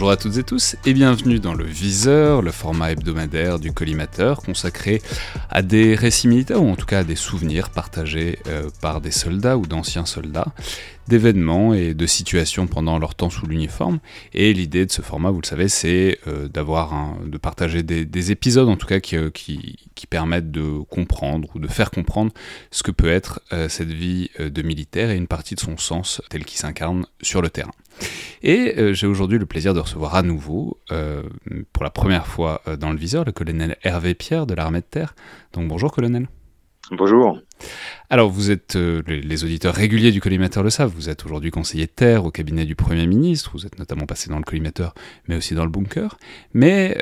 Bonjour à toutes et tous et bienvenue dans le Viseur, le format hebdomadaire du collimateur consacré à des récits militaires ou en tout cas à des souvenirs partagés euh, par des soldats ou d'anciens soldats d'événements et de situations pendant leur temps sous l'uniforme. Et l'idée de ce format, vous le savez, c'est euh, d'avoir de partager des, épisodes en tout cas euh, qui, qui, permettent de comprendre ou de faire comprendre ce que peut être cette vie de militaire et une partie de son sens tel qu'il s'incarne sur le terrain. Et j'ai aujourd'hui le plaisir de recevoir à nouveau, euh, pour la première fois euh, dans le viseur, le colonel Hervé Pierre de l'armée de terre. Donc bonjour colonel. Bonjour. Alors vous êtes, euh, les, auditeurs réguliers du collimateur le savent, vous êtes aujourd'hui conseiller de terre au cabinet du Premier ministre, vous êtes notamment passé dans le collimateur, mais aussi dans le bunker. Mais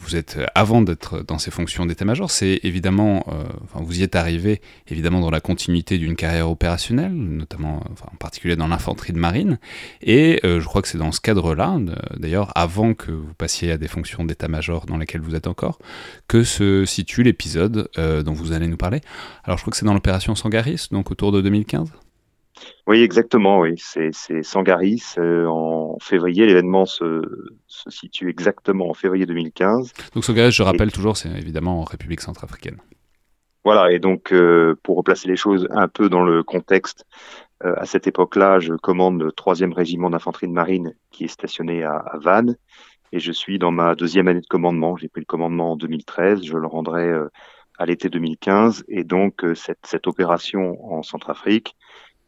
vous êtes, euh, avant d'être dans ces fonctions d'état-major, c'est évidemment, euh, enfin, vous y êtes arrivé évidemment dans la continuité d'une carrière opérationnelle, notamment, enfin, en particulier dans l'infanterie de marine. Et euh, je crois que c'est dans ce cadre-là, d'ailleurs, avant que vous passiez à des fonctions d'état-major dans lesquelles vous êtes encore, que se situe l'épisode dont vous allez nous parler. Alors, je crois que c'est dans l'opération Sangaris, donc autour de 2015. Oui, exactement, oui. C'est Sangaris euh, en février. L'événement se, situe exactement en février 2015. Donc Sangaris, je rappelle toujours, c'est évidemment en République centrafricaine. Voilà, et donc euh, pour replacer les choses un peu dans le contexte, euh, à cette époque-là, je commande le troisième régiment d'infanterie de marine qui est stationné à, Vannes, et je suis dans ma deuxième année de commandement. J'ai pris le commandement en 2013, je le rendrai à l'été 2015, et donc cette, cette opération en Centrafrique,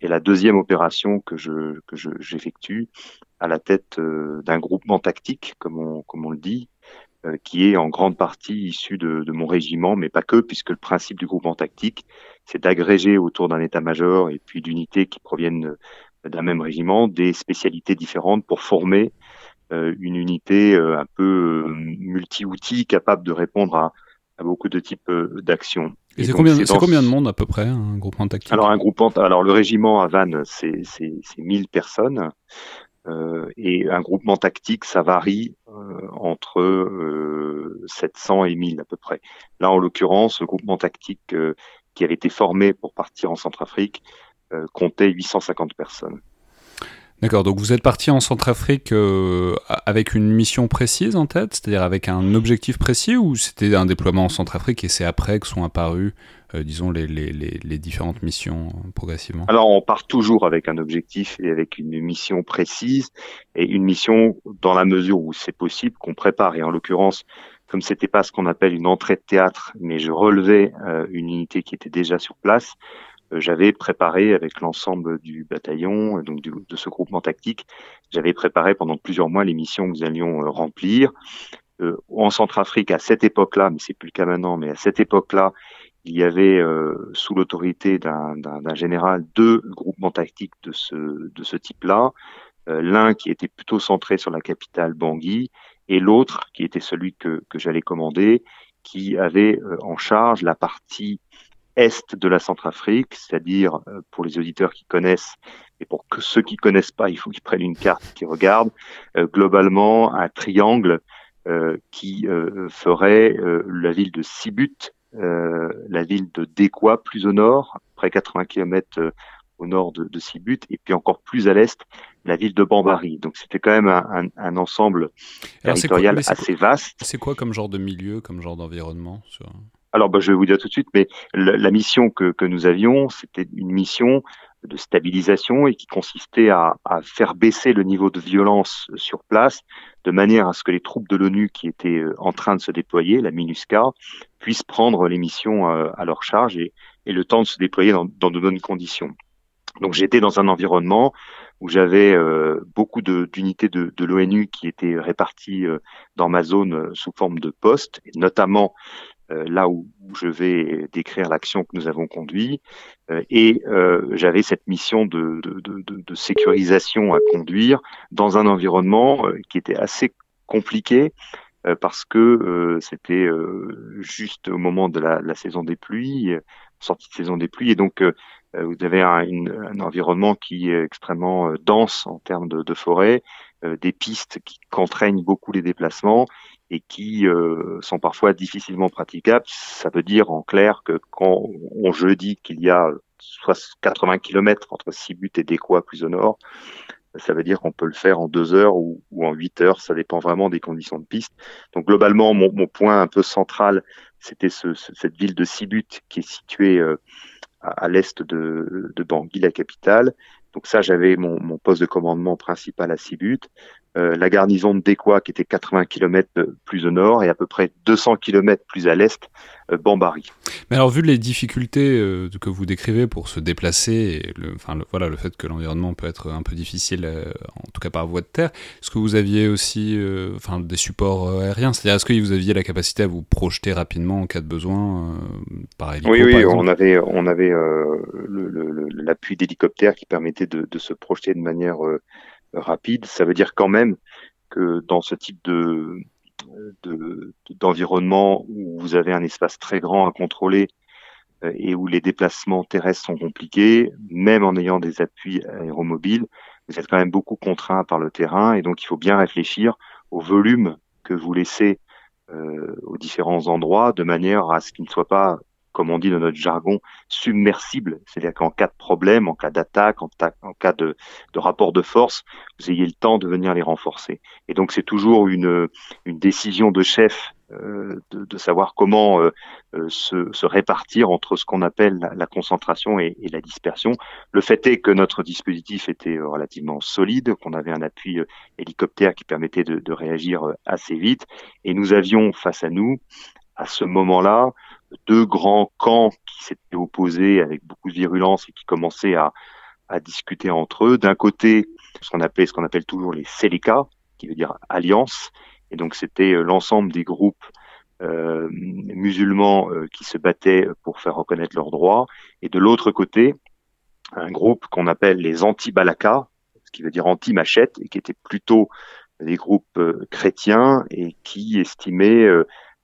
et la deuxième opération que je j'effectue à la tête euh, d'un groupement tactique, comme on comme on le dit, euh, qui est en grande partie issu de, mon régiment, mais pas que, puisque le principe du groupement tactique, c'est d'agréger autour d'un état-major et puis d'unités qui proviennent d'un même régiment des spécialités différentes pour former euh, une unité un peu multi-outils capable de répondre à beaucoup de types d'actions. Et, c'est combien, combien, de monde à peu près, un groupement tactique Alors, un groupement, alors le régiment à Vannes, c'est 1000 personnes. Euh, et un groupement tactique, ça varie euh, entre euh, 700 et 1000 à peu près. Là, en l'occurrence, le groupement tactique euh, qui avait été formé pour partir en Centrafrique euh, comptait 850 personnes. D'accord, donc vous êtes parti en Centrafrique euh, avec une mission précise en tête, c'est-à-dire avec un objectif précis, ou c'était un déploiement en Centrafrique et c'est après que sont apparues, euh, disons, les, différentes missions euh, progressivement? Alors on part toujours avec un objectif et avec une mission précise, et une mission dans la mesure où c'est possible qu'on prépare, et en l'occurrence, comme c'était pas ce qu'on appelle une entrée de théâtre, mais je relevais une unité qui était déjà sur place, j'avais préparé avec l'ensemble du bataillon, euh, donc de ce groupement tactique, j'avais préparé pendant plusieurs mois les missions que nous allions euh, remplir. en Centrafrique, à cette époque-là, mais c'est plus le cas maintenant, mais à cette époque-là, il y avait sous l'autorité d'un général deux groupements tactiques de ce, de ce type-là. L'un qui était plutôt centré sur la capitale Bangui et l'autre qui était celui que j'allais commander, qui avait en charge la partie est de la Centrafrique, c'est-à-dire euh, pour les auditeurs qui connaissent et pour que ceux qui connaissent pas, il faut qu'ils prennent une carte, qu'ils regardent euh, globalement un triangle euh, qui ferait la ville de Sibut, la ville de Dekwa plus au nord, près 80 km au nord de, de Sibut, et puis encore plus à l'est, la ville de Bambari. Donc c'était quand même un, un, ensemble territorial assez vaste. C'est quoi comme genre de milieu, comme genre d'environnement alors, bah, je vais vous dire tout de suite, mais la, mission que, nous avions, c'était une mission de stabilisation et qui consistait à, faire baisser le niveau de violence sur place de manière à ce que les troupes de l'ONU qui étaient euh, en train de se déployer, la MINUSCA, puissent prendre les missions euh, à leur charge et, le temps de se déployer dans, de bonnes conditions. Donc j'étais dans un environnement où j'avais euh, beaucoup d'unités de, l'ONU qui étaient réparties dans ma zone sous forme de postes, notamment là où, je vais décrire l'action que nous avons conduite. Euh, et euh, j'avais cette mission de, sécurisation à conduire dans un environnement qui était assez compliqué parce que c'était juste au moment de la, saison des pluies, sortie de saison des pluies, et donc vous avez un, un, environnement qui est extrêmement dense en termes de, de forêt, des pistes qui contraignent beaucoup les déplacements et qui euh, sont parfois difficilement praticables. Ça veut dire en clair que quand on, dit qu'il y a soit 80 km entre Sibut et Décois plus au nord, Ça veut dire qu'on peut le faire en deux heures ou, en huit heures. Ça dépend vraiment des conditions de piste. Donc globalement, mon, point un peu central, c'était cette ville de Sibut qui est située euh, à, l'est de Bangui, la capitale. Donc ça, j'avais mon, mon, poste de commandement principal à Sibut. Euh, la garnison de Décois qui était 80 km plus au nord et à peu près 200 km plus à l'est, euh, Bambari. Mais alors vu les difficultés euh, que vous décrivez pour se déplacer, et le, enfin, voilà, le fait que l'environnement peut être un peu difficile, en tout cas par voie de terre, est-ce que vous aviez aussi enfin, des supports aériens? C'est-à-dire est-ce que vous aviez la capacité à vous projeter rapidement en cas de besoin par hélico, Oui, oui, on avait, on avait l'appui d'hélicoptères qui permettait de, se projeter de manière rapide. Ça veut dire quand même que dans ce type de d'environnement où vous avez un espace très grand à contrôler euh, et où les déplacements terrestres sont compliqués, même en ayant des appuis aéromobiles, vous êtes quand même beaucoup contraint par le terrain et donc il faut bien réfléchir au volume que vous laissez euh, aux différents endroits de manière à ce qu'il ne soit pas comme on dit dans notre jargon, submersible. C'est-à-dire qu'en cas de problème, en cas d'attaque, en, cas de, rapport de force, vous ayez le temps de venir les renforcer. Et donc c'est toujours une, décision de chef euh, de, savoir comment euh, euh, se, répartir entre ce qu'on appelle la, concentration et, la dispersion. Le fait est que notre dispositif était relativement solide, qu'on avait un appui hélicoptère qui permettait de réagir assez vite, et nous avions face à nous, à ce moment-là, deux grands camps qui s'étaient opposés avec beaucoup de virulence et qui commençaient à, discuter entre eux. D'un côté, ce qu'on appelle toujours les Seleka, qui veut dire alliance, et donc c'était euh, l'ensemble des groupes euh, musulmans euh, qui se battaient pour faire reconnaître leurs droits, et de l'autre côté, un groupe qu'on appelle les anti-Balaka, ce qui veut dire anti-machette, et qui étaient plutôt des groupes chrétiens et qui estimaient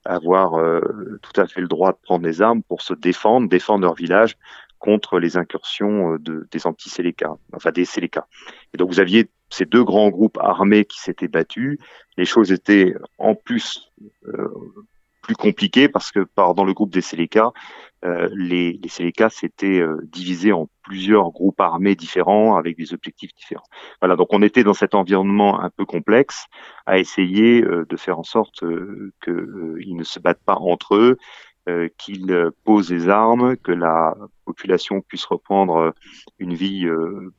avoir euh, tout à fait le droit de prendre des armes pour se défendre, défendre leur village contre les incursions euh, de, des anti-Séléka, enfin des Séléka. Et donc vous aviez ces deux grands groupes armés qui s'étaient battus. Les choses étaient en plus euh, plus compliquées parce que par, dans le groupe des Séléka, euh, les, les s'étaient euh, divisés en plusieurs groupes armés différents avec des objectifs différents. Voilà, donc on était dans cet environnement un peu complexe à essayer euh, de faire en sorte qu'ils ne se battent pas entre eux, qu'ils posent des armes, que la population puisse reprendre une vie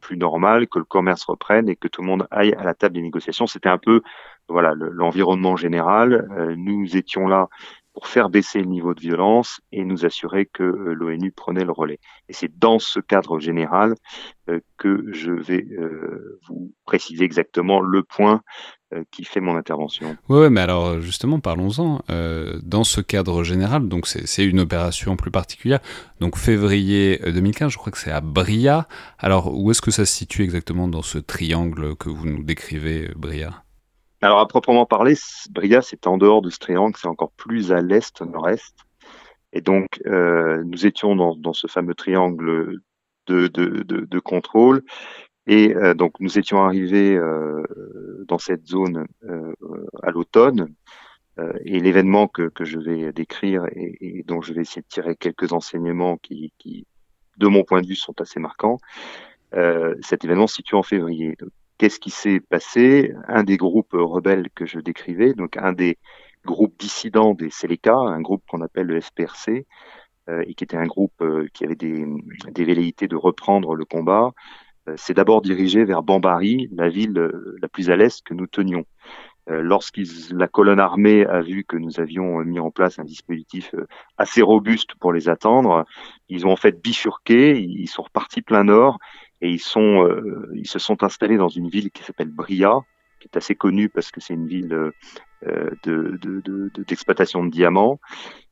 plus normale, que le commerce reprenne et que tout le monde aille à la table des négociations. C'était un peu voilà l'environnement général. nous étions là pour faire baisser le niveau de violence et nous assurer que euh, l'ONU prenait le relais. Et c'est dans ce cadre général euh, que je vais euh, vous préciser exactement le point qui fait mon intervention. Oui, mais alors justement, parlons-en. dans ce cadre général, donc c'est une opération plus particulière. Donc février 2015, je crois que c'est à Bria. Alors où est-ce que ça se situe exactement dans ce triangle que vous nous décrivez, Bria? Alors, à proprement parler, Bria, c'est en dehors de ce triangle, c'est encore plus à l'est, nord-est. Et donc, euh, nous étions dans, ce fameux triangle de, de, contrôle. Et euh, donc, nous étions arrivés euh, dans cette zone à l'automne. Et l'événement que, je vais décrire et, dont je vais essayer de tirer quelques enseignements qui, qui de mon point de vue, sont assez marquants. Cet événement se situe en février. Qu'est-ce qui s'est passé? Un des groupes rebelles que je décrivais, donc un des groupes dissidents des Seleka, un groupe qu'on appelle le FPRC, euh, et qui était un groupe euh, qui avait des, des, velléités de reprendre le combat, euh, s'est d'abord dirigé vers Bambari, la ville la plus à l'est que nous tenions. Lorsque la colonne armée a vu que nous avions mis en place un dispositif assez robuste pour les attendre, ils ont en fait bifurqué, ils sont repartis plein nord et ils sont euh, ils se sont installés dans une ville qui s'appelle Bria, qui est assez connue parce que c'est une ville euh, d'exploitation de, de, de, diamants.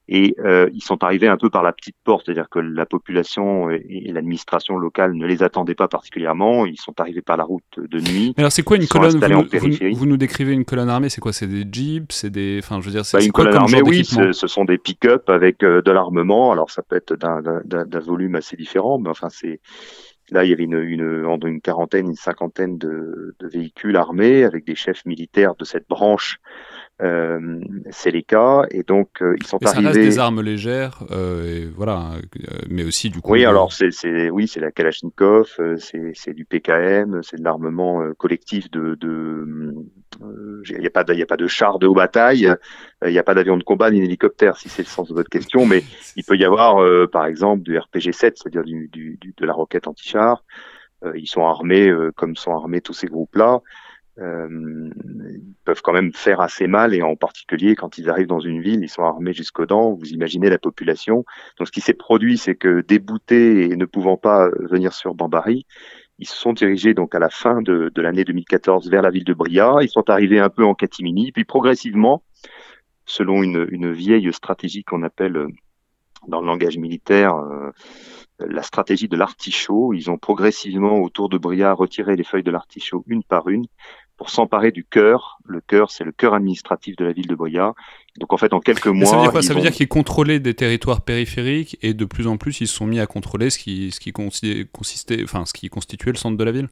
Et euh, ils sont arrivés un peu par la petite porte, c'est-à-dire que la population et, l'administration locale ne les attendaient pas particulièrement. Ils sont arrivés par la route de nuit. alors c'est quoi une colonne? vous, vous, nous décrivez une colonne armée, c'est quoi? C'est des jeeps, c'est des, enfin je veux dire, c'est bah, une colonne armée, oui, ce, sont des pick-up avec de l'armement. Alors ça peut être d'un volume assez différent, mais enfin c'est Là, il y avait une, une, une quarantaine, une cinquantaine de, de, véhicules armés avec des chefs militaires de cette branche euh, c'est les cas et donc euh, ils sont mais ça arrivés. Reste des armes légères, euh, et voilà, euh, mais aussi du coup. Oui, alors c'est, c'est oui, c'est la Kalachnikov, euh, c'est, c'est du PKM, c'est de l'armement collectif de. de il n'y a pas de, il y a pas de chars de haut bataille, il n'y a pas d'avion de combat ni d'hélicoptère, si c'est le sens de votre question, mais il peut y avoir, par exemple, du RPG-7, c'est-à-dire du, du, de la roquette anti-char. ils sont armés comme sont armés tous ces groupes-là euh, peuvent quand même faire assez mal et en particulier quand ils arrivent dans une ville, ils sont armés jusqu'aux dents. Vous imaginez la population. Donc ce qui s'est produit, c'est que déboutés et ne pouvant pas venir sur Bambari, ils se sont dirigés donc à la fin de, l'année 2014 vers la ville de Bria. Ils sont arrivés un peu en catimini, puis progressivement, selon une, une vieille stratégie qu'on appelle euh, dans le langage militaire euh, la stratégie de l'artichaut. Ils ont progressivement autour de Bria retiré les feuilles de l'artichaut une par une pour s'emparer du cœur. Le cœur, c'est le cœur administratif de la ville de Bria. Donc en fait, en quelques mois, ça veut dire quoi? Ça veut ont- dire qu'ils contrôlaient des territoires périphériques et de plus en plus ils se sont mis à contrôler ce qui, ce qui consi- consistait, enfin ce qui constituait le centre de la ville?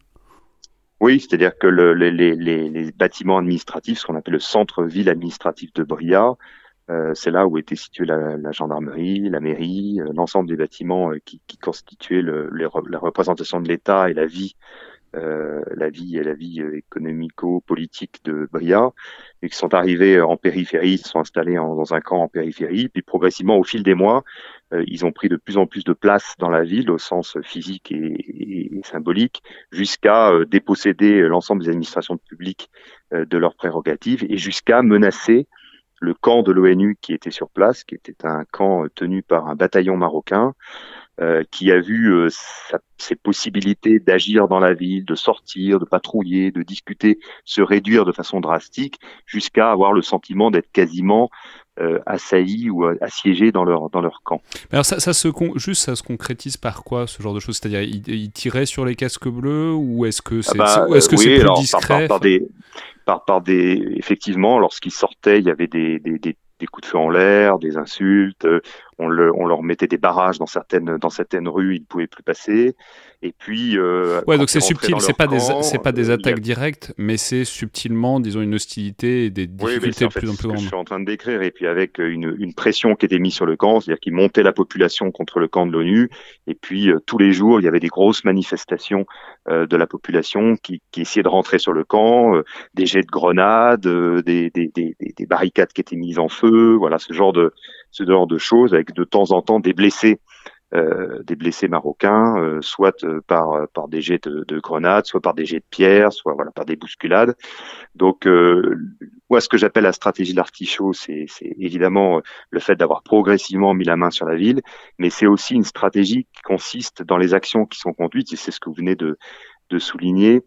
Oui, c'est-à-dire que le- les, les- les- les bâtiments administratifs, ce qu'on appelle le centre-ville administratif de Bria, euh, c'est là où était située la, la gendarmerie, la mairie, euh, l'ensemble des bâtiments euh, qui, qui constituaient le- les re- la représentation de l'État et la vie, la vie et la vie euh, économico-politique de Bria, et qui sont arrivés en périphérie, ils se sont installés dans un camp en périphérie, puis progressivement, au fil des mois, euh, ils ont pris de plus en plus de place dans la ville au sens physique et, et- symbolique, jusqu'à euh, déposséder l'ensemble des administrations publiques euh, de leurs prérogatives et jusqu'à menacer le camp de l'ONU qui était sur place, qui était un camp euh, tenu par un bataillon marocain, euh, qui a vu euh, sa- ses possibilités d'agir dans la ville, de sortir, de patrouiller, de discuter, se réduire de façon drastique, jusqu'à avoir le sentiment d'être quasiment euh, assaillis ou euh, assiégés dans leur dans leur camp. Alors ça, ça se con- juste ça se concrétise par quoi ce genre de choses? C'est-à-dire ils, ils tiraient sur les casques bleus ou est-ce que c'est Ah bah, est-ce que euh, c'est oui, plus alors, par- discret? par, par des, par, par des, effectivement, lorsqu'ils sortaient, il y avait des, des, des, des coups de feu en l'air, des insultes. On, le, on leur mettait des barrages dans certaines, dans certaines rues, ils ne pouvaient plus passer. Et puis, euh, Ouais, donc c'est subtil, c'est pas des c'est pas des euh, y attaques a- directes, mais c'est subtilement, disons, une hostilité et des difficultés de plus en plus que je grandes. suis en train de décrire. Et puis avec euh, une, une pression qui était mise sur le camp, c'est-à-dire qu'ils montaient la population contre le camp de l'ONU. Et puis euh, tous les jours, il y avait des grosses manifestations euh, de la population qui, qui essayaient de rentrer sur le camp, euh, des jets de grenades, euh, des, des, des, des- des barricades qui étaient mises en feu, voilà ce genre de ce genre de choses, avec de temps en temps des blessés. euh, des blessés marocains, euh, soit euh, par par des jets de, de grenades, soit par des jets de pierres, soit voilà par des bousculades. Donc, moi, ce que j'appelle la stratégie de l'artichaut, c'est évidemment le fait d'avoir progressivement mis la main sur la ville, mais c'est aussi une stratégie qui consiste dans les actions qui sont conduites, et c'est ce que vous venez de, de souligner,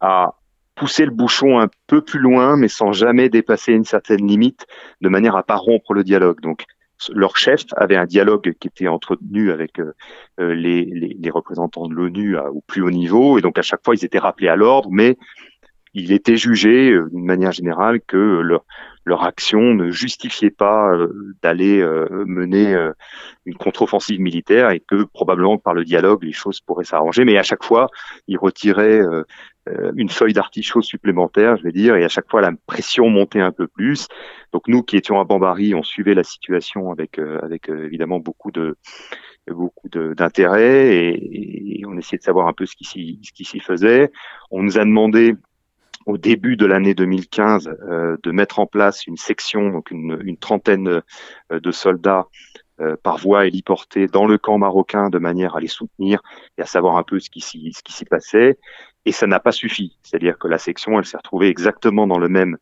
à pousser le bouchon un peu plus loin, mais sans jamais dépasser une certaine limite, de manière à pas rompre le dialogue. Donc, leur chef avait un dialogue qui était entretenu avec euh, euh, les, représentants de l'ONU au plus haut niveau, et donc à chaque fois ils étaient rappelés à l'ordre, mais il était jugé euh, d'une manière générale que leur, leur action ne justifiait pas euh, d'aller euh, mener une contre-offensive militaire et que probablement par le dialogue les choses pourraient s'arranger. Mais à chaque fois, ils retiraient une feuille d'artichaut supplémentaire, je vais dire, et à chaque fois la pression montait un peu plus. Donc nous qui étions à Bambari, on suivait la situation avec avec évidemment beaucoup de beaucoup d'intérêt et, et on essayait de savoir un peu ce qui s'y ce qui s'y faisait. On nous a demandé au début de l'année 2015 euh, de mettre en place une section, donc une, trentaine euh, de soldats euh, par voie héliportée dans le camp marocain de manière à les soutenir et à savoir un peu ce qui s'y passait. Et ça n'a pas suffi, c'est-à-dire que la section, elle s'est retrouvée exactement dans le même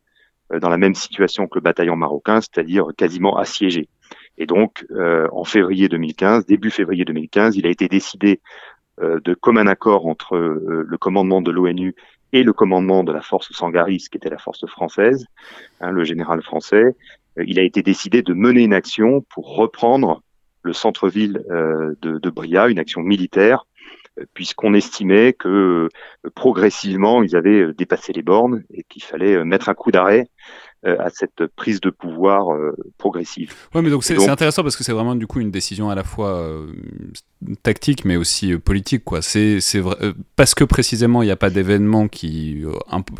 dans la même situation que le bataillon marocain, c'est-à-dire quasiment assiégé. Et donc, en février 2015, début février 2015, il a été décidé de commun accord entre le commandement de l'ONU et le commandement de la force Sangaris, qui était la force française, hein, le général français, euh, il a été décidé de mener une action pour reprendre le centre-ville euh, de, de Bria, une action militaire, euh, puisqu'on estimait que progressivement ils avaient dépassé les bornes et qu'il fallait mettre un coup d'arrêt à cette prise de pouvoir progressive. Ouais, mais donc c'est intéressant parce que c'est vraiment du coup une décision à la fois tactique mais aussi politique quoi. C'est vrai parce que précisément il n'y a pas d'événement qui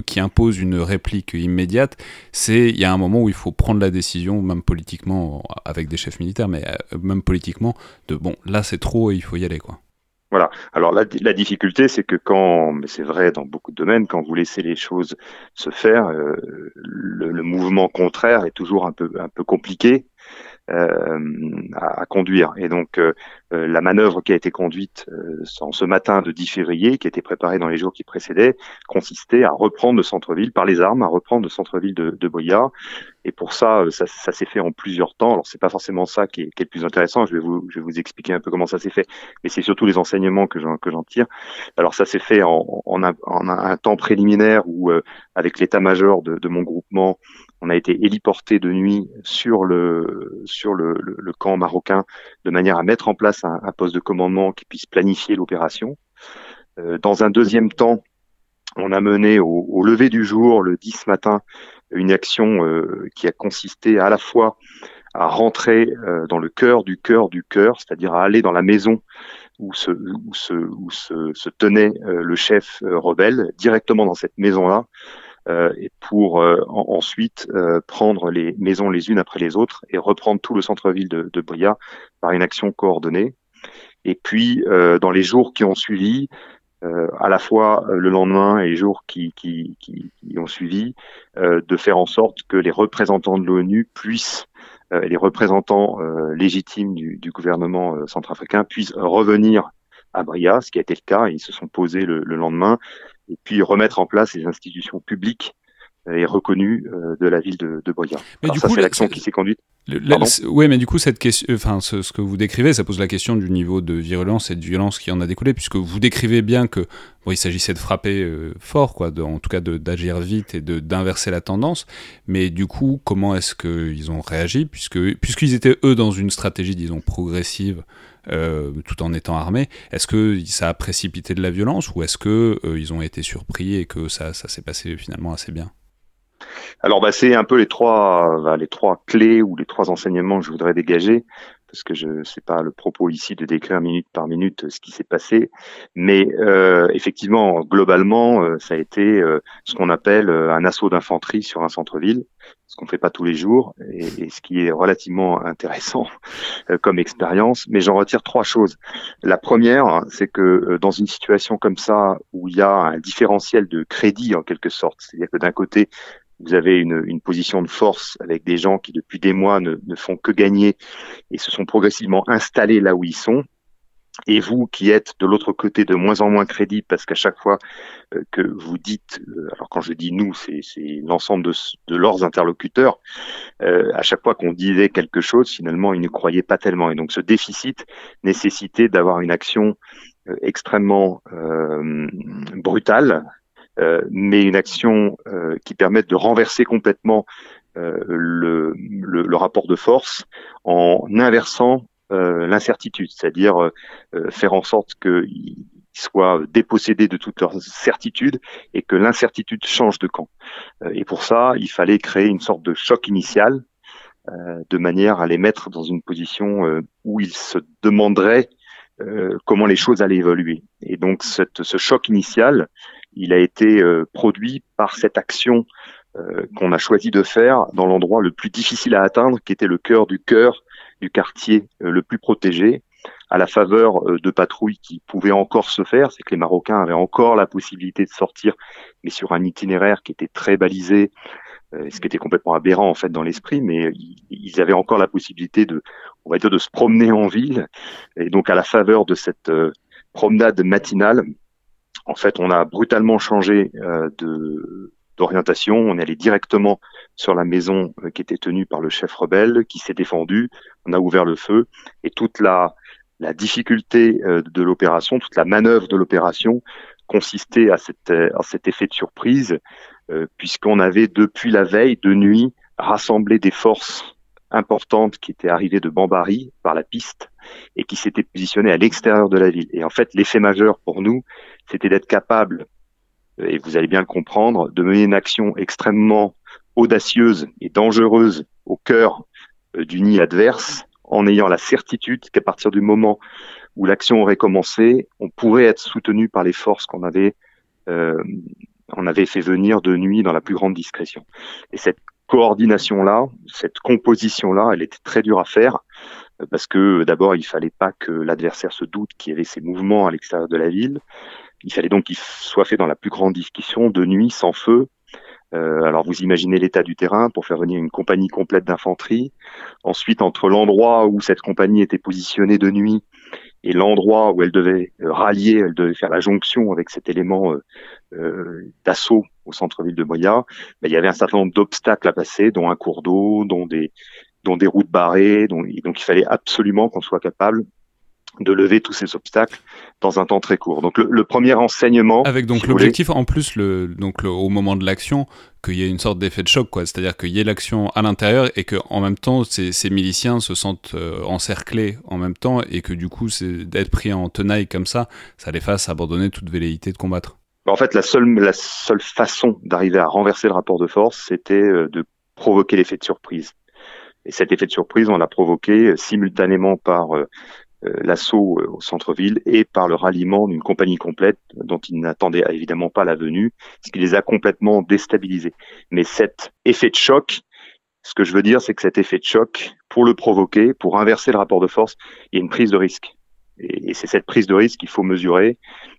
qui impose une réplique immédiate. C'est il y a un moment où il faut prendre la décision même politiquement avec des chefs militaires mais même politiquement de bon là c'est trop et il faut y aller quoi. Voilà. Alors la, difficulté, c'est que quand, mais c'est vrai dans beaucoup de domaines, quand vous laissez les choses se faire, euh, le, le, mouvement contraire est toujours un peu un peu compliqué euh, à, conduire. Et donc euh, euh, la manœuvre qui a été conduite en ce matin de 10 février, qui a été préparée dans les jours qui précédaient, consistait à reprendre le centre-ville par les armes, à reprendre le centre-ville de, de Boya. Et pour ça, ça, ça s'est fait en plusieurs temps. Alors c'est pas forcément ça qui est, qui est, le plus intéressant. Je vais vous, je vais vous expliquer un peu comment ça s'est fait, mais c'est surtout les enseignements que j'en que tire. Alors ça s'est fait en, en, un, en, temps préliminaire où, avec l'état-major de, de, mon groupement, on a été héliporté de nuit sur le camp marocain de manière à mettre en place un, poste de commandement qui puisse planifier l'opération. Euh, dans un deuxième temps, on a mené au, lever du jour, le 10 matin, une action euh, qui a consisté à la fois à rentrer euh, dans le cœur du cœur du cœur, c'est-à-dire à aller dans la maison où se, tenait le chef rebelle, directement dans cette maison-là, et pour euh, ensuite euh, prendre les maisons les unes après les autres et reprendre tout le centre-ville de, de Boya par une action coordonnée. Et puis, dans les jours qui ont suivi, à la fois le lendemain et les jours qui, qui, qui, ont suivi, de faire en sorte que les représentants de l'ONU puissent, les représentants légitimes du, du gouvernement centrafricain puissent revenir à Bria, ce qui a été le cas. Ils se sont posés le, le lendemain et puis remettre en place les institutions publiques et reconnues euh, de la ville de, de Boya. Mais du ça, c'est l'action qui s'est conduite. Oui, mais du coup, cette question, enfin, ce, que vous décrivez, ça pose la question du niveau de violence et de violence qui en a découlé, puisque vous décrivez bien que bon, il s'agissait de frapper euh, fort, quoi, de, en tout cas d'agir vite et d'inverser la tendance. Mais du coup, comment est-ce qu'ils ont réagi, puisque puisqu'ils étaient eux dans une stratégie, disons, progressive euh, tout en étant armés. Est-ce que ça a précipité de la violence ou est-ce que euh, ils ont été surpris et que ça, ça s'est passé finalement assez bien? Alors bah, c'est un peu les trois bah, les trois clés ou les trois enseignements que je voudrais dégager parce que je sais pas le propos ici de décrire minute par minute ce qui s'est passé, mais euh, effectivement globalement euh, ça a été euh, ce qu'on appelle un assaut d'infanterie sur un centre-ville, ce qu'on fait pas tous les jours et, et ce qui est relativement intéressant comme expérience. Mais j'en retire trois choses. La première, c'est que dans une situation comme ça où il y a un différentiel de crédit en quelque sorte, c'est-à-dire que d'un côté vous avez une, position de force avec des gens qui depuis des mois ne, ne, font que gagner et se sont progressivement installés là où ils sont. Et vous qui êtes de l'autre côté de moins en moins crédible parce qu'à chaque fois euh, que vous dites, euh, alors quand je dis nous, c'est l'ensemble de, de, leurs interlocuteurs, euh, à chaque fois qu'on disait quelque chose, finalement, ils ne croyaient pas tellement. Et donc ce déficit nécessitait d'avoir une action extrêmement brutale, mais une action euh, qui permette de renverser complètement euh, le, le, le, rapport de force en inversant l'incertitude, c'est-à-dire faire en sorte qu'ils soient dépossédés de toutes leurs certitudes et que l'incertitude change de camp. et pour ça, il fallait créer une sorte de choc initial de manière à les mettre dans une position où ils se demanderaient comment les choses allaient évoluer. Et donc cette, ce choc initial, il a été euh, produit par cette action euh, qu'on a choisi de faire dans l'endroit le plus difficile à atteindre, qui était le cœur du cœur du quartier euh, le plus protégé, à la faveur de patrouilles qui pouvaient encore se faire, c'est que les Marocains avaient encore la possibilité de sortir, mais sur un itinéraire qui était très balisé, ce qui était complètement aberrant en fait dans l'esprit, mais ils avaient encore la possibilité de, on va dire, de se promener en ville, et donc à la faveur de cette promenade matinale, en fait, on a brutalement changé euh, de d'orientation. On est allé directement sur la maison euh, qui était tenue par le chef rebelle, qui s'est défendu. On a ouvert le feu et toute la la difficulté euh, de l'opération, toute la manœuvre de l'opération consistait à, cette, à cet effet de surprise, puisqu'on avait depuis la veille de nuit rassemblé des forces importantes qui étaient arrivées de Bambari par la piste et qui s'étaient positionnées à l'extérieur de la ville. Et en fait, l'effet majeur pour nous, c'était d'être capable, et vous allez bien le comprendre, de mener une action extrêmement audacieuse et dangereuse au cœur du nid adverse, en ayant la certitude qu'à partir du moment où l'action aurait commencé, on pourrait être soutenu par les forces qu'on avait, euh, on avait fait venir de nuit dans la plus grande discrétion. Et cette coordination-là, cette composition-là, elle était très dure à faire parce que d'abord, il fallait pas que l'adversaire se doute qu'il y avait ces mouvements à l'extérieur de la ville. Il fallait donc qu'il soit fait dans la plus grande discrétion, de nuit, sans feu, euh, alors vous imaginez l'état du terrain pour faire venir une compagnie complète d'infanterie. Ensuite, entre l'endroit où cette compagnie était positionnée de nuit et l'endroit où elle devait euh, rallier, elle devait faire la jonction avec cet élément euh, d'assaut au centre-ville de Moya, ben, il y avait un certain nombre d'obstacles à passer, dont un cours d'eau, dont des, dont des routes barrées. donc il fallait absolument qu'on soit capable de lever tous ces obstacles dans un temps très court. Donc le, premier enseignement. Avec donc l'objectif en plus le donc au moment de l'action qu'il y ait une sorte d'effet de choc quoi, c'est-à-dire qu'il y ait l'action à l'intérieur et que en même temps ces, ces miliciens se sentent euh, encerclés en même temps et que du coup c'est d'être pris en tenaille comme ça, ça les fasse abandonner toute velléité de combattre. En fait, la seule la seule façon d'arriver à renverser le rapport de force, c'était euh, de provoquer l'effet de surprise. Et cet effet de surprise, on l'a provoqué euh, simultanément par euh, l'assaut euh, au centre-ville et par le ralliement d'une compagnie complète dont ils n'attendaient évidemment pas la venue, ce qui les a complètement déstabilisés. Mais cet effet de choc, ce que je veux dire, c'est que cet effet de choc, pour le provoquer, pour inverser le rapport de force, il y a une prise de risque. Et, c'est cette prise de risque qu'il faut mesurer.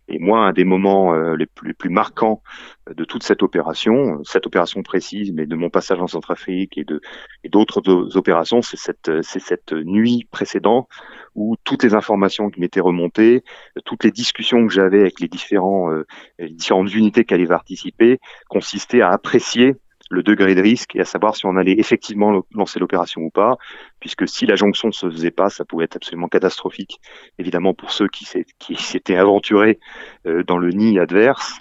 Et moi, un des moments euh, les, plus, plus, marquants de toute cette opération, cette opération précise, mais de mon passage en Centrafrique et de et d'autres opérations, c'est cette c'est cette nuit précédente où toutes les informations qui m'étaient remontées, toutes les discussions que j'avais avec les différents euh, les différentes unités qui allaient participer, consistaient à apprécier le degré de risque et à savoir si on allait effectivement lancer l'opération ou pas, puisque si la jonction ne se faisait pas, ça pouvait être absolument catastrophique, évidemment pour ceux qui s'étaient aventurés euh, dans le nid adverse.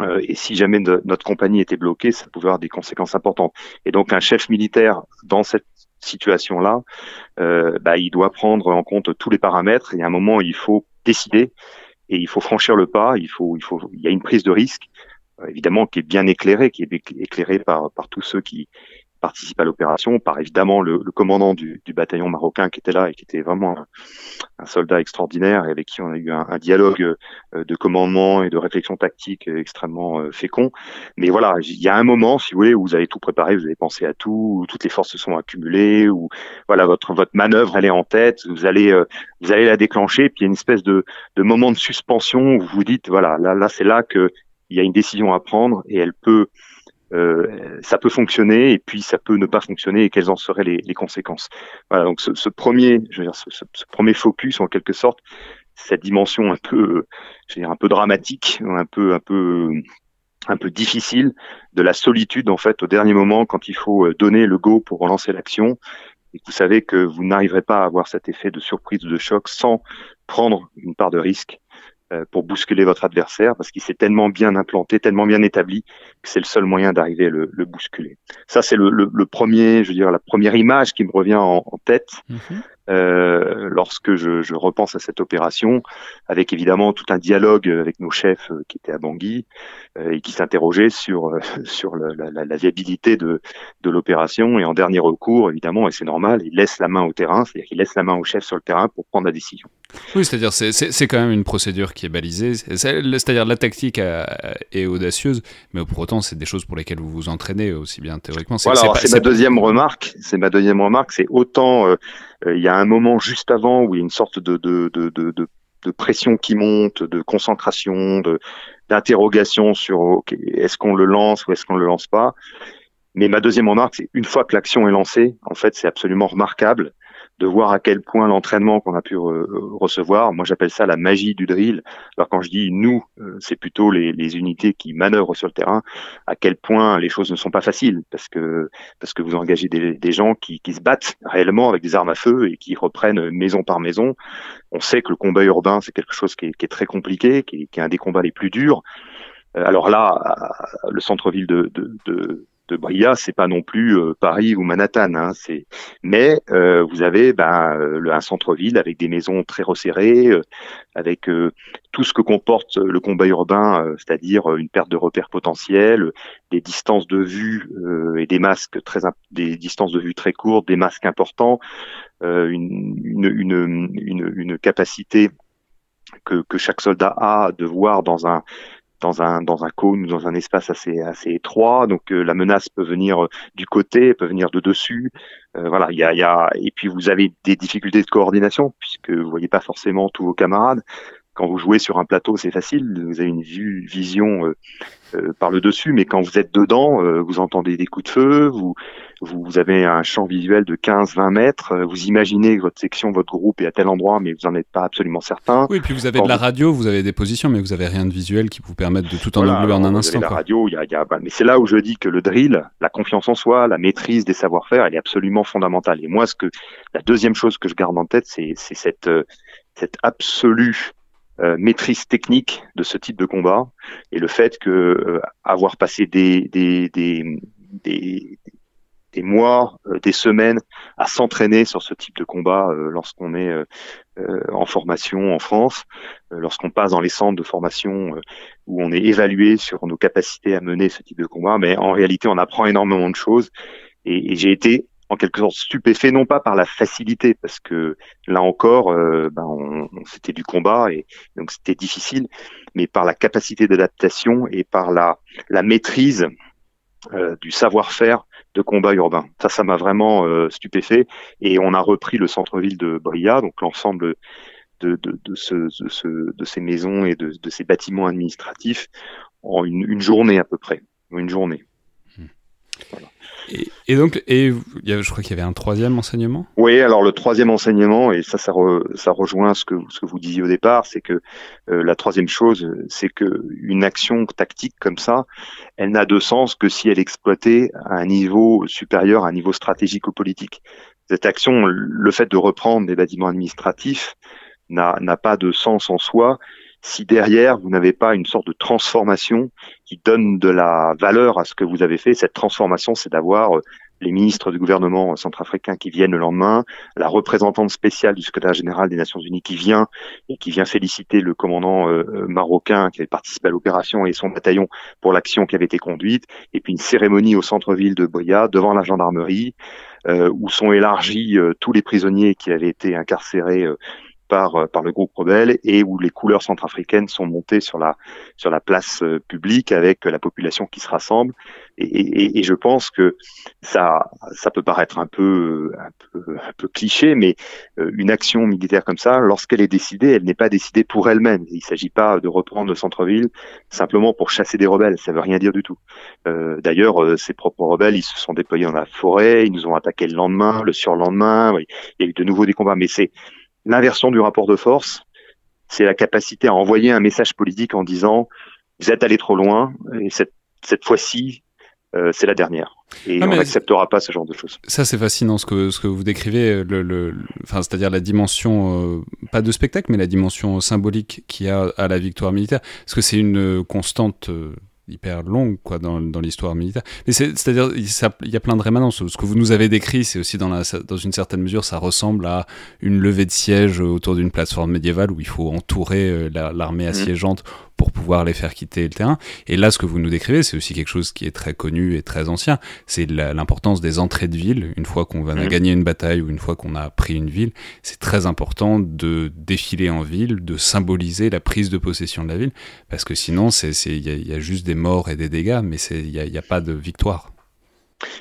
Euh, et si jamais notre compagnie était bloquée, ça pouvait avoir des conséquences importantes. Et donc un chef militaire dans cette situation-là, euh, bah, il doit prendre en compte tous les paramètres. Et à un moment, il faut décider et il faut franchir le pas. Il faut, il faut, il y a une prise de risque. Euh, évidemment qui est bien éclairé, qui est éclairé par, par tous ceux qui participent à l'opération, par évidemment le, commandant du, bataillon marocain qui était là et qui était vraiment un, soldat extraordinaire et avec qui on a eu un, dialogue euh, de commandement et de réflexion tactique extrêmement euh, fécond. Mais voilà, il y a un moment, si vous voulez, où vous avez tout préparé, vous avez pensé à tout, où toutes les forces se sont accumulées, où voilà votre votre manœuvre elle est en tête, vous allez vous allez la déclencher, puis il y a une espèce de, de moment de suspension où vous vous dites voilà là là c'est là que il y a une décision à prendre et elle peut, euh, ça peut fonctionner et puis ça peut ne pas fonctionner et quelles en seraient les, conséquences. Voilà, donc ce, premier, je veux dire, ce, premier focus en quelque sorte, cette dimension un peu, je veux dire, un peu dramatique, un peu, un peu, un peu difficile de la solitude en fait au dernier moment quand il faut euh, donner le go pour relancer l'action et que vous savez que vous n'arriverez pas à avoir cet effet de surprise de choc sans prendre une part de risque pour bousculer votre adversaire parce qu'il s'est tellement bien implanté, tellement bien établi que c'est le seul moyen d'arriver à le, le, bousculer. Ça, c'est le, premier, je veux dire, la première image qui me revient en, en tête. Mhm. Euh, lorsque je, je, repense à cette opération, avec évidemment tout un dialogue avec nos chefs euh, qui étaient à Bangui euh, et qui s'interrogeaient sur sur la, la, la, viabilité de, de l'opération. Et en dernier recours, évidemment, et c'est normal, ils laissent la main au terrain, c'est-à-dire qu'ils laissent la main au chef sur le terrain pour prendre la décision. Oui, c'est-à-dire c'est, c'est, quand même une procédure qui est balisée. C'est-à-dire la tactique est audacieuse, mais pour autant c'est des choses pour lesquelles vous vous entraînez aussi bien théoriquement. C'est, voilà, c'est, ma deuxième remarque. C'est ma deuxième remarque. C'est autant il y a un moment juste avant où il y a une sorte de, de, de, de, de pression qui monte, de concentration, d'interrogation sur est-ce qu'on le lance ou est-ce qu'on le lance pas? Mais ma deuxième remarque, c'est une fois que l'action est lancée, en fait, c'est absolument remarquable de voir à quel point l'entraînement qu'on a pu recevoir, moi j'appelle ça la magie du drill. Alors quand je dis nous, euh, c'est plutôt les, unités qui manœuvrent sur le terrain, à quel point les choses ne sont pas faciles, parce que parce que vous engagez des, gens qui, qui se battent réellement avec des armes à feu et qui reprennent maison par maison. On sait que le combat urbain c'est quelque chose qui est, très compliqué, qui est, un des combats les plus durs. Euh, alors là, le centre-ville de, de de Bria, c'est pas non plus euh, Paris ou Manhattan. Hein, c'est, mais euh, vous avez ben, un centre-ville avec des maisons très resserrées, avec tout ce que comporte le combat urbain, c'est-à-dire une perte de repères potentiels, des distances de vue et des masques très, des distances de vue très courtes, des masques importants, une, une, une, une, une capacité que, que, chaque soldat a de voir dans un dans un dans un cône ou dans un espace assez assez étroit. Donc euh, la menace peut venir euh, du côté, peut venir de dessus. Euh, voilà, il y a, y a et puis vous avez des difficultés de coordination puisque vous voyez pas forcément tous vos camarades. Quand vous jouez sur un plateau, c'est facile, vous avez une vue, vision euh, par le dessus, mais quand vous êtes dedans, euh, vous entendez des coups de feu, vous, vous avez un champ visuel de 15-20 mètres, euh, vous imaginez que votre section, votre groupe est à tel endroit, mais vous n'en êtes pas absolument certain. Oui, puis vous avez de la radio, vous avez des positions, mais vous avez rien de visuel qui vous permette de tout en voilà, en un instant. la radio, il y a, y a, bah, mais c'est là où je dis que le drill, la confiance en soi, la maîtrise des savoir-faire, elle est absolument fondamentale. Et moi, ce que la deuxième chose que je garde en tête, c'est cette cette absolue euh, maîtrise technique de ce type de combat et le fait que euh, avoir passé des des des, des, des mois, euh, des semaines à s'entraîner sur ce type de combat lorsqu'on est en formation en France, lorsqu'on passe dans les centres de formation où on est évalué sur nos capacités à mener ce type de combat, mais en réalité on apprend énormément de choses. Et j'ai été en quelque sorte stupéfait, non pas par la facilité, parce que là encore, euh, ben on, c'était du combat et donc c'était difficile, mais par la capacité d'adaptation et par la, la maîtrise euh, du savoir-faire de combat urbain. Ça, ça m'a vraiment euh, stupéfait. Et on a repris le centre-ville de Bria, donc l'ensemble de, de, de, ce, de, ce, de, ces maisons et de, de ces bâtiments administratifs en une, une journée à peu près, une journée. Voilà. Et, et, donc, et je crois qu'il y avait un troisième enseignement? Oui, alors le troisième enseignement, et ça, ça, re, ça rejoint ce que, ce que vous disiez au départ, c'est que euh, la troisième chose, c'est que une action tactique comme ça, elle n'a de sens que si elle est exploitée à un niveau supérieur, à un niveau stratégique ou politique. Cette action, le fait de reprendre des bâtiments administratifs, n'a pas de sens en soi si derrière vous n'avez pas une sorte de transformation qui donne de la valeur à ce que vous avez fait. Cette transformation, c'est d'avoir euh, les ministres du gouvernement centrafricain qui viennent le lendemain, la représentante spéciale du secrétaire général des Nations Unies qui vient et qui vient féliciter le commandant euh, euh, marocain qui avait participé à l'opération et son bataillon pour l'action qui avait été conduite, et puis une cérémonie au centre-ville de Boya devant la gendarmerie où sont élargis tous les prisonniers qui avaient été incarcérés par, euh, par le groupe rebelle et où les couleurs centrafricaines sont montées sur la, sur la place euh, publique avec la population qui se rassemble. Et, je pense que ça, ça peut paraître un peu, un peu, un peu cliché, mais euh, une action militaire comme ça, lorsqu'elle est décidée, elle n'est pas décidée pour elle-même. Il s'agit pas de reprendre le centre-ville simplement pour chasser des rebelles. Ça veut rien dire du tout. Euh, D'ailleurs, ces propres rebelles, ils se sont déployés dans la forêt, ils nous ont attaqué le lendemain, le surlendemain. Il y a eu de nouveau des combats, mais c'est L'inversion du rapport de force, c'est la capacité à envoyer un message politique en disant vous êtes allé trop loin et cette, cette fois-ci, euh, c'est la dernière. Et ah, on n'acceptera pas ce genre de choses. Ça, c'est fascinant ce que, ce que vous décrivez, le, le, enfin, c'est-à-dire la dimension, euh, pas de spectacle, mais la dimension symbolique qu'il y a à la victoire militaire. Parce que c'est une constante. Euh, hyper longue quoi dans, dans l'histoire militaire mais c'est à dire il y a plein de rémanences ce que vous nous avez décrit c'est aussi dans la dans une certaine mesure ça ressemble à une levée de siège autour d'une plateforme médiévale où il faut entourer euh, l'armée mmh. assiégeante pour pouvoir les faire quitter le terrain. Et là, ce que vous nous décrivez, c'est aussi quelque chose qui est très connu et très ancien. C'est l'importance des entrées de ville. Une fois qu'on va mmh. gagner une bataille ou une fois qu'on a pris une ville, c'est très important de défiler en ville, de symboliser la prise de possession de la ville, parce que sinon, il y, y, a juste des morts et des dégâts, mais il n'y a, a pas de victoire.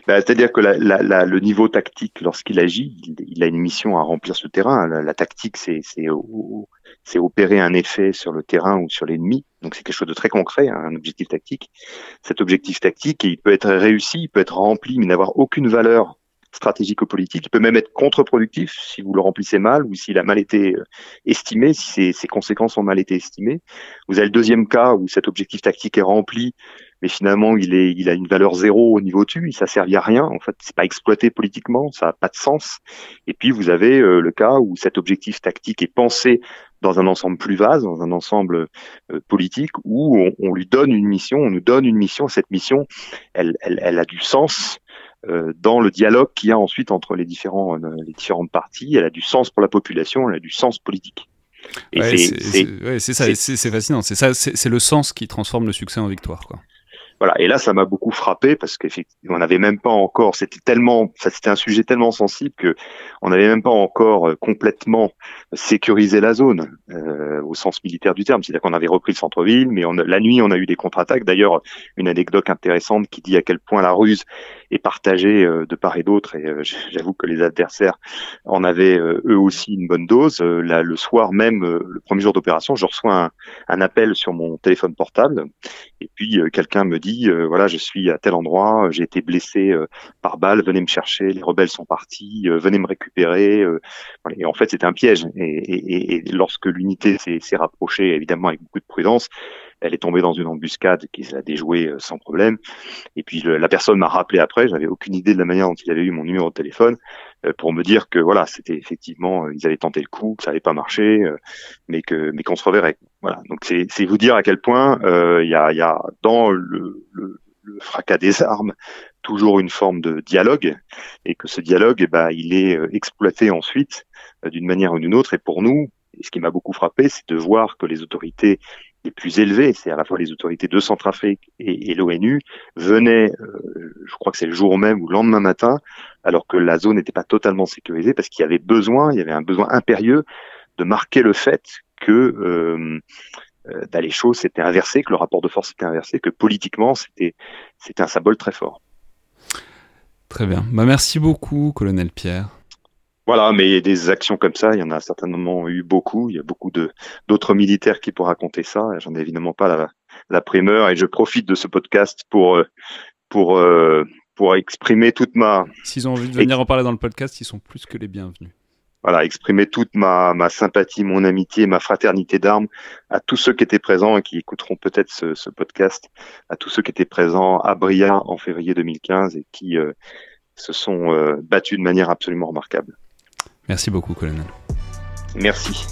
Bah, C'est-à-dire que la, la, le niveau tactique, lorsqu'il agit, il, il, a une mission à remplir ce terrain. La, la tactique, c'est c'est opérer un effet sur le terrain ou sur l'ennemi. Donc c'est quelque chose de très concret, hein, un objectif tactique. Cet objectif tactique, il peut être réussi, il peut être rempli, mais n'avoir aucune valeur stratégique ou politique. Il peut même être contre-productif si vous le remplissez mal ou s'il a mal été euh, estimé, si ses, conséquences ont mal été estimées. Vous avez le deuxième cas où cet objectif tactique est rempli, mais finalement il est, il a une valeur zéro au niveau tu, ça sert à rien. En fait, c'est pas exploité politiquement, ça n'a pas de sens. Et puis vous avez euh, le cas où cet objectif tactique est pensé dans un ensemble plus vaste, dans un ensemble politique où on, lui donne une mission, on nous donne une mission. Cette mission, elle, elle, elle a du sens dans le dialogue qu'il y a ensuite entre les différents les différentes parties. Elle a du sens pour la population, elle a du sens politique. c'est ça, c'est fascinant. C'est ça, c'est le sens qui transforme le succès en victoire, quoi. Voilà. Et là, ça m'a beaucoup frappé parce qu'effectivement, on n'avait même pas encore, c'était tellement, c'était un sujet tellement sensible que on n'avait même pas encore euh, complètement sécurisé la zone euh, au sens militaire du terme. C'est-à-dire qu'on avait repris le centre-ville, mais on, la nuit, on a eu des contre-attaques. D'ailleurs, une anecdote intéressante qui dit à quel point la ruse est partagée euh, de part et d'autre. Et euh, j'avoue que les adversaires en avaient eux aussi une bonne dose. Là, le soir même, le premier jour d'opération, je reçois un, un, appel sur mon téléphone portable, et puis quelqu'un me dit euh, voilà, je suis à tel endroit, j'ai été blessé euh, par balle, venez me chercher, les rebelles sont partis, euh, venez me récupérer. et en fait, c'était un piège. Et, lorsque l'unité s'est rapprochée, évidemment avec beaucoup de prudence, elle est tombée dans une embuscade qui a déjoué sans problème. Et puis la personne m'a rappelé après, j'avais aucune idée de la manière dont il avait eu mon numéro de téléphone pour me dire que voilà, c'était effectivement ils avaient tenté le coup, que ça n'allait pas marcher, mais que mais qu'on se reverrait. Voilà. Donc c'est vous dire à quel point il y, a, y a dans le le, fracas des armes toujours une forme de dialogue et que ce dialogue, eh ben, il est euh, exploité ensuite euh, d'une manière ou d'une autre. Et pour nous, ce qui m'a beaucoup frappé, c'est de voir que les autorités les plus élevées, c'est à la fois les autorités de Centrafrique et, l'ONU, venaient, euh, je crois que c'est le jour même ou le lendemain matin, alors que la zone n'était pas totalement sécurisée, parce qu'il y avait besoin, il y avait un besoin impérieux de marquer le fait que euh, euh, bah, les choses s'étaient inversées, que le rapport de force était inversé, que politiquement c'était c'était un symbole très fort. Très bien. Bah, merci beaucoup, colonel Pierre. Voilà, mais des actions comme ça, il y en a certainement eu beaucoup. Il y a beaucoup de d'autres militaires qui pourraient raconter ça. J'en ai évidemment pas la, la primeur et je profite de ce podcast pour euh, pour euh, pour exprimer toute ma. S'ils ont envie de venir en parler dans le podcast, ils sont plus que les bienvenus voilà, exprimer toute ma, ma sympathie, mon amitié, ma fraternité d'armes à tous ceux qui étaient présents et qui écouteront peut-être ce, ce, podcast, à tous ceux qui étaient présents à Bria en février 2015 et qui euh, se sont euh, battus de manière absolument remarquable. Merci beaucoup, colonel. Merci.